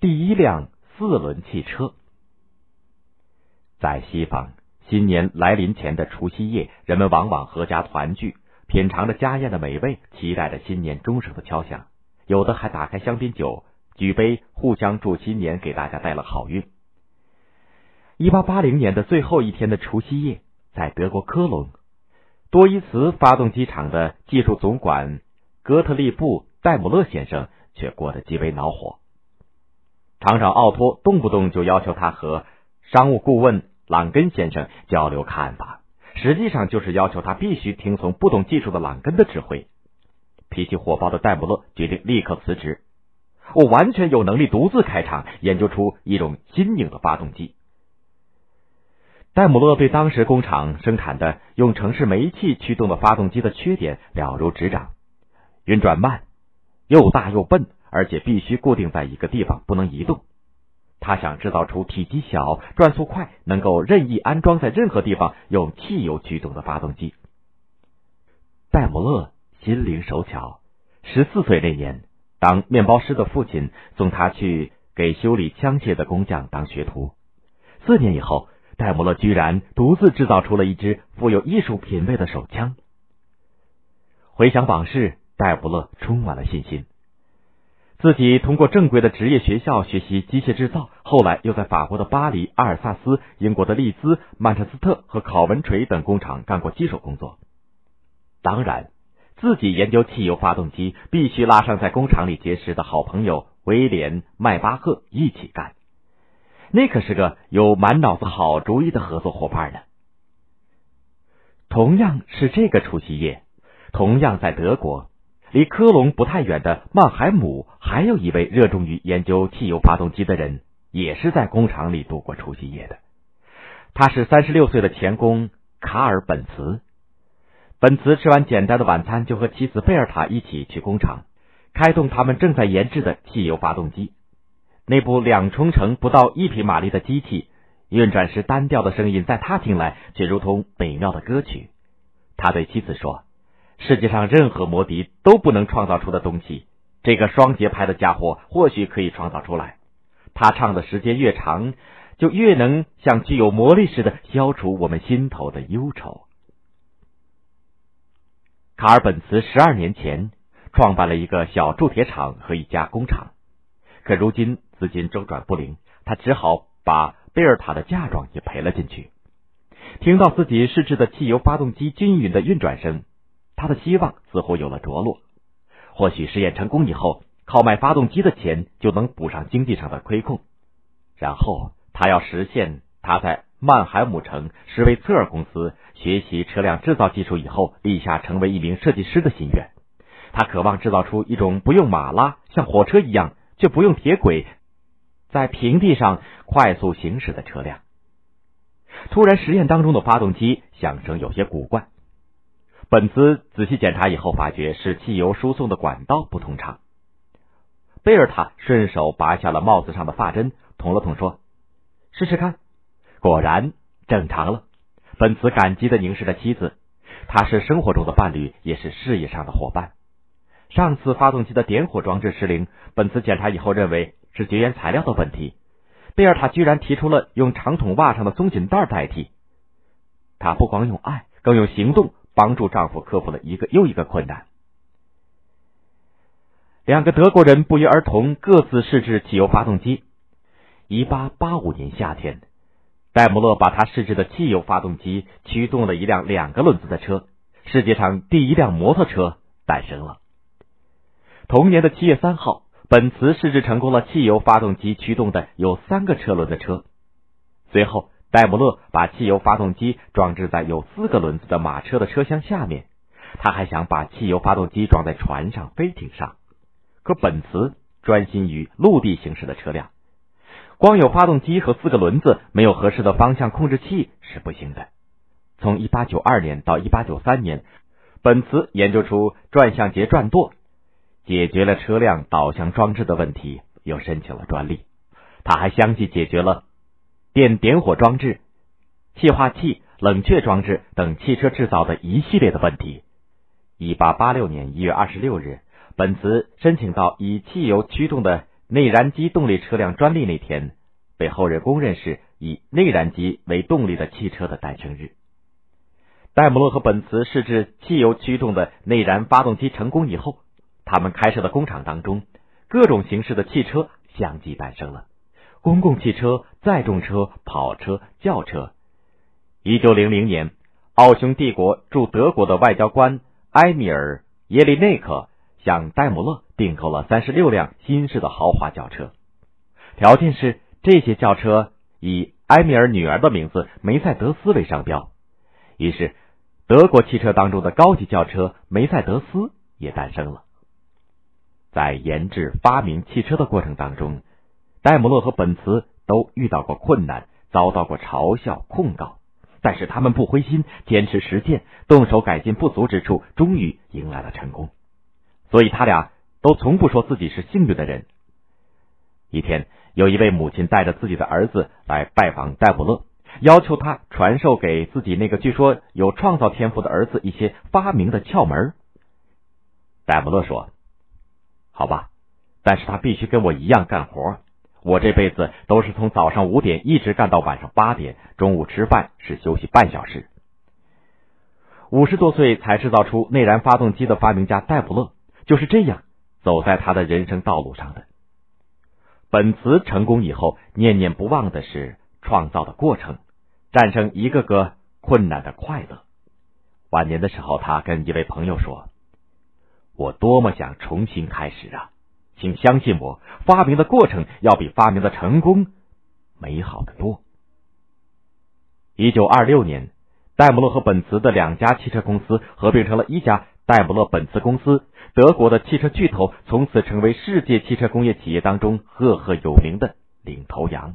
第一辆四轮汽车。在西方，新年来临前的除夕夜，人们往往合家团聚，品尝着家宴的美味，期待着新年钟声的敲响。有的还打开香槟酒，举杯互相祝新年给大家带了好运。一八八零年的最后一天的除夕夜，在德国科隆，多伊茨发动机厂的技术总管哥特利布戴姆勒先生却过得极为恼火。厂长奥托动不动就要求他和商务顾问朗根先生交流看法，实际上就是要求他必须听从不懂技术的朗根的指挥。脾气火爆的戴姆勒决定立刻辞职。我完全有能力独自开厂，研究出一种新颖的发动机。戴姆勒对当时工厂生产的用城市煤气驱动的发动机的缺点了如指掌：运转慢，又大又笨。而且必须固定在一个地方，不能移动。他想制造出体积小、转速快、能够任意安装在任何地方、用汽油驱动的发动机。戴姆勒心灵手巧，十四岁那年，当面包师的父亲送他去给修理枪械的工匠当学徒。四年以后，戴姆勒居然独自制造出了一支富有艺术品味的手枪。回想往事，戴姆勒充满了信心。自己通过正规的职业学校学习机械制造，后来又在法国的巴黎、阿尔萨斯、英国的利兹、曼彻斯特和考文垂等工厂干过机手工作。当然，自己研究汽油发动机，必须拉上在工厂里结识的好朋友威廉·迈巴赫一起干。那可是个有满脑子好主意的合作伙伴呢。同样是这个除夕夜，同样在德国。离科隆不太远的曼海姆，还有一位热衷于研究汽油发动机的人，也是在工厂里度过除夕夜的。他是三十六岁的钳工卡尔本茨。本茨吃完简单的晚餐，就和妻子贝尔塔一起去工厂，开动他们正在研制的汽油发动机。那部两冲程不到一匹马力的机器，运转时单调的声音，在他听来却如同美妙的歌曲。他对妻子说。世界上任何魔笛都不能创造出的东西，这个双节拍的家伙或许可以创造出来。他唱的时间越长，就越能像具有魔力似的消除我们心头的忧愁。卡尔本茨十二年前创办了一个小铸铁厂和一家工厂，可如今资金周转不灵，他只好把贝尔塔的嫁妆也赔了进去。听到自己试制的汽油发动机均匀的运转声。他的希望似乎有了着落，或许试验成功以后，靠卖发动机的钱就能补上经济上的亏空。然后他要实现他在曼海姆城施维策尔公司学习车辆制造技术以后立下成为一名设计师的心愿。他渴望制造出一种不用马拉，像火车一样，却不用铁轨，在平地上快速行驶的车辆。突然，实验当中的发动机响声有些古怪。本兹仔细检查以后，发觉是汽油输送的管道不通畅。贝尔塔顺手拔下了帽子上的发针，捅了捅，说：“试试看。”果然正常了。本茨感激的凝视着妻子，他是生活中的伴侣，也是事业上的伙伴。上次发动机的点火装置失灵，本茨检查以后认为是绝缘材料的问题。贝尔塔居然提出了用长筒袜上的松紧带代替。他不光用爱，更用行动。帮助丈夫克服了一个又一个困难。两个德国人不约而同各自试制汽油发动机。一八八五年夏天，戴姆勒把他试制的汽油发动机驱动了一辆两个轮子的车，世界上第一辆摩托车诞生了。同年的七月三号，本茨试制成功了汽油发动机驱动的有三个车轮的车。随后。戴姆勒把汽油发动机装置在有四个轮子的马车的车厢下面，他还想把汽油发动机装在船上、飞艇上。可本茨专心于陆地行驶的车辆，光有发动机和四个轮子，没有合适的方向控制器是不行的。从1892年到1893年，本茨研究出转向节转舵，解决了车辆导向装置的问题，又申请了专利。他还相继解决了。电点火装置、气化器、冷却装置等汽车制造的一系列的问题。一八八六年一月二十六日，本茨申请到以汽油驱动的内燃机动力车辆专利那天，被后人公认是以内燃机为动力的汽车的诞生日。戴姆勒和本茨试制汽油驱动的内燃发动机成功以后，他们开设的工厂当中，各种形式的汽车相继诞生了：公共汽车、载重车、跑车、轿车。一九零零年，奥匈帝国驻德国的外交官埃米尔耶利内克向戴姆勒订购了三十六辆新式的豪华轿车，条件是这些轿车以埃米尔女儿的名字梅赛德斯为商标。于是。德国汽车当中的高级轿车梅赛德斯也诞生了。在研制发明汽车的过程当中，戴姆勒和本茨都遇到过困难，遭到过嘲笑控告，但是他们不灰心，坚持实践，动手改进不足之处，终于迎来了成功。所以他俩都从不说自己是幸运的人。一天，有一位母亲带着自己的儿子来拜访戴姆勒。要求他传授给自己那个据说有创造天赋的儿子一些发明的窍门。戴姆勒说：“好吧，但是他必须跟我一样干活。我这辈子都是从早上五点一直干到晚上八点，中午吃饭是休息半小时。”五十多岁才制造出内燃发动机的发明家戴姆勒就是这样走在他的人生道路上的。本茨成功以后，念念不忘的是。创造的过程，战胜一个个困难的快乐。晚年的时候，他跟一位朋友说：“我多么想重新开始啊！请相信我，发明的过程要比发明的成功美好的多。”一九二六年，戴姆勒和本茨的两家汽车公司合并成了一家戴姆勒本茨公司。德国的汽车巨头从此成为世界汽车工业企业当中赫赫有名的领头羊。